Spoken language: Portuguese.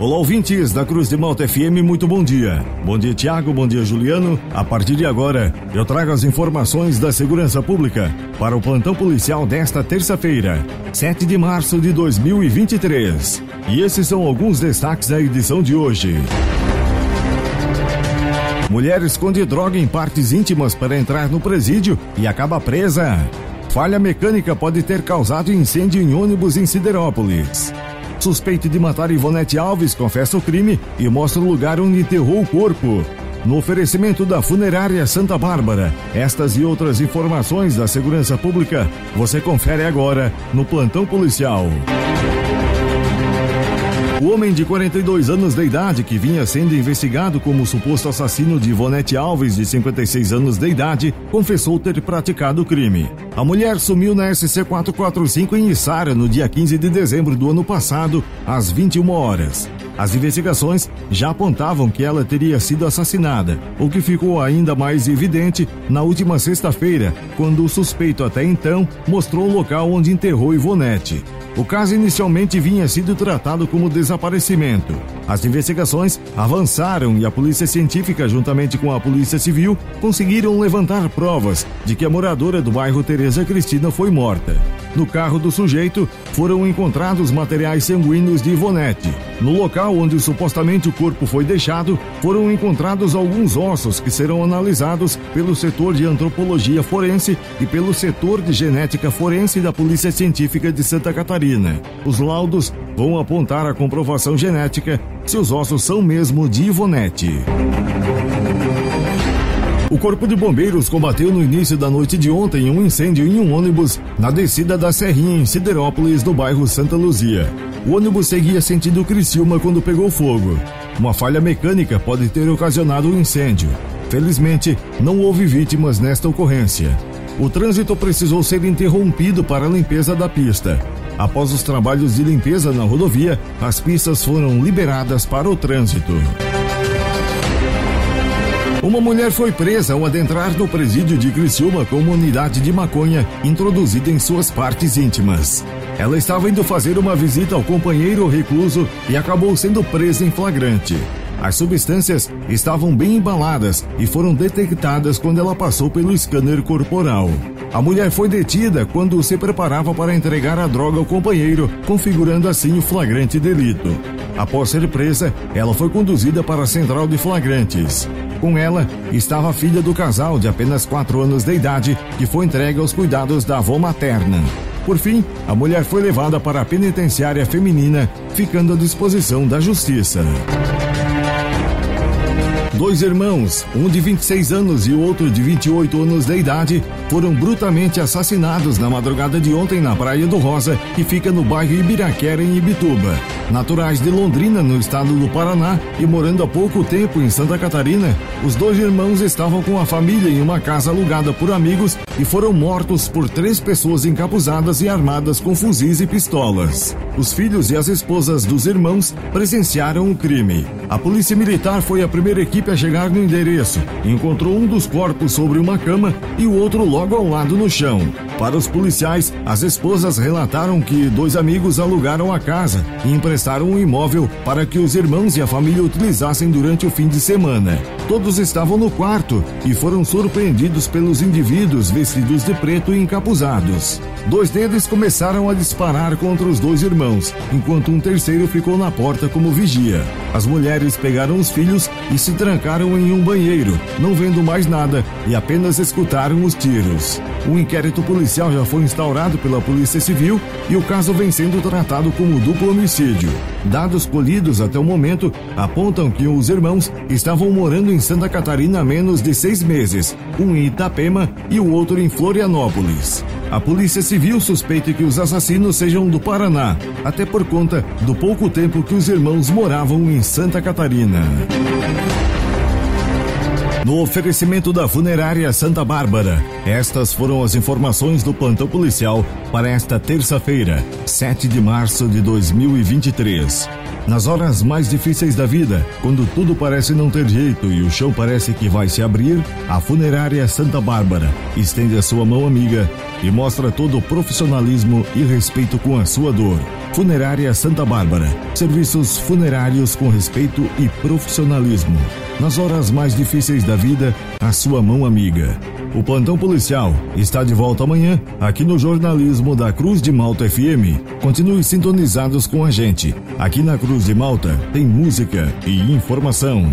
Olá, ouvintes da Cruz de Malta FM, muito bom dia. Bom dia, Tiago, bom dia, Juliano. A partir de agora, eu trago as informações da Segurança Pública para o plantão policial desta terça-feira, 7 de março de 2023. E esses são alguns destaques da edição de hoje. Mulher esconde droga em partes íntimas para entrar no presídio e acaba presa. Falha mecânica pode ter causado incêndio em ônibus em Siderópolis. Suspeito de matar Ivonete Alves confessa o crime e mostra o lugar onde enterrou o corpo. No oferecimento da Funerária Santa Bárbara, estas e outras informações da segurança pública você confere agora no Plantão Policial. O homem de 42 anos de idade, que vinha sendo investigado como suposto assassino de Ivonete Alves, de 56 anos de idade, confessou ter praticado o crime. A mulher sumiu na SC 445 em Içara no dia 15 de dezembro do ano passado, às 21 horas. As investigações já apontavam que ela teria sido assassinada, o que ficou ainda mais evidente na última sexta-feira, quando o suspeito até então mostrou o local onde enterrou Ivonete. O caso inicialmente vinha sido tratado como desaparecimento. As investigações avançaram e a Polícia Científica, juntamente com a Polícia Civil, conseguiram levantar provas de que a moradora do bairro Tereza Cristina foi morta. No carro do sujeito foram encontrados materiais sanguíneos de Ivonete. No local onde supostamente o corpo foi deixado, foram encontrados alguns ossos que serão analisados pelo setor de antropologia forense e pelo setor de genética forense da Polícia Científica de Santa Catarina. Os laudos vão apontar a comprovação genética se os ossos são mesmo de Ivonete. O Corpo de Bombeiros combateu no início da noite de ontem um incêndio em um ônibus na descida da Serrinha, em Siderópolis, no bairro Santa Luzia. O ônibus seguia sentido Criciúma quando pegou fogo. Uma falha mecânica pode ter ocasionado o um incêndio. Felizmente, não houve vítimas nesta ocorrência. O trânsito precisou ser interrompido para a limpeza da pista. Após os trabalhos de limpeza na rodovia, as pistas foram liberadas para o trânsito. Uma mulher foi presa ao adentrar no presídio de Criciúma com uma unidade de maconha introduzida em suas partes íntimas. Ela estava indo fazer uma visita ao companheiro recluso e acabou sendo presa em flagrante. As substâncias estavam bem embaladas e foram detectadas quando ela passou pelo scanner corporal. A mulher foi detida quando se preparava para entregar a droga ao companheiro, configurando assim o flagrante delito. Após ser presa, ela foi conduzida para a central de flagrantes. Com ela estava a filha do casal, de apenas 4 anos de idade, que foi entregue aos cuidados da avó materna. Por fim, a mulher foi levada para a penitenciária feminina, ficando à disposição da justiça. Thank you. Dois irmãos, um de 26 anos e o outro de 28 anos de idade, foram brutalmente assassinados na madrugada de ontem na Praia do Rosa, que fica no bairro Ibiraquera, em Ibituba. Naturais de Londrina, no estado do Paraná, e morando há pouco tempo em Santa Catarina, os dois irmãos estavam com a família em uma casa alugada por amigos e foram mortos por três pessoas encapuzadas e armadas com fuzis e pistolas. Os filhos e as esposas dos irmãos presenciaram o crime. A polícia militar foi a primeira equipe a chegar no endereço. Encontrou um dos corpos sobre uma cama e o outro logo ao lado no chão. Para os policiais, as esposas relataram que dois amigos alugaram a casa e emprestaram um imóvel para que os irmãos e a família utilizassem durante o fim de semana. Todos estavam no quarto e foram surpreendidos pelos indivíduos vestidos de preto e encapuzados. Dois deles começaram a disparar contra os dois irmãos, enquanto um terceiro ficou na porta como vigia. As mulheres pegaram os filhos e se trancaram em um banheiro, não vendo mais nada e apenas escutaram os tiros. Um inquérito policial já foi instaurado pela Polícia Civil e o caso vem sendo tratado como duplo homicídio. Dados colhidos até o momento apontam que os irmãos estavam morando em Santa Catarina há menos de seis meses, um em Itapema e o outro em Florianópolis. A Polícia Civil suspeita que os assassinos sejam do Paraná, até por conta do pouco tempo que os irmãos moravam em Santa Catarina. No oferecimento da Funerária Santa Bárbara, estas foram as informações do plantão policial para esta terça-feira, 7 de março de 2023. Nas horas mais difíceis da vida, quando tudo parece não ter jeito e o chão parece que vai se abrir, a Funerária Santa Bárbara estende a sua mão amiga e mostra todo o profissionalismo e respeito com a sua dor Funerária Santa Bárbara. Serviços funerários com respeito e profissionalismo. Nas horas mais difíceis da vida, a sua mão amiga. O plantão policial está de volta amanhã aqui no jornalismo da Cruz de Malta FM. Continue sintonizados com a gente. Aqui na Cruz de Malta tem música e informação.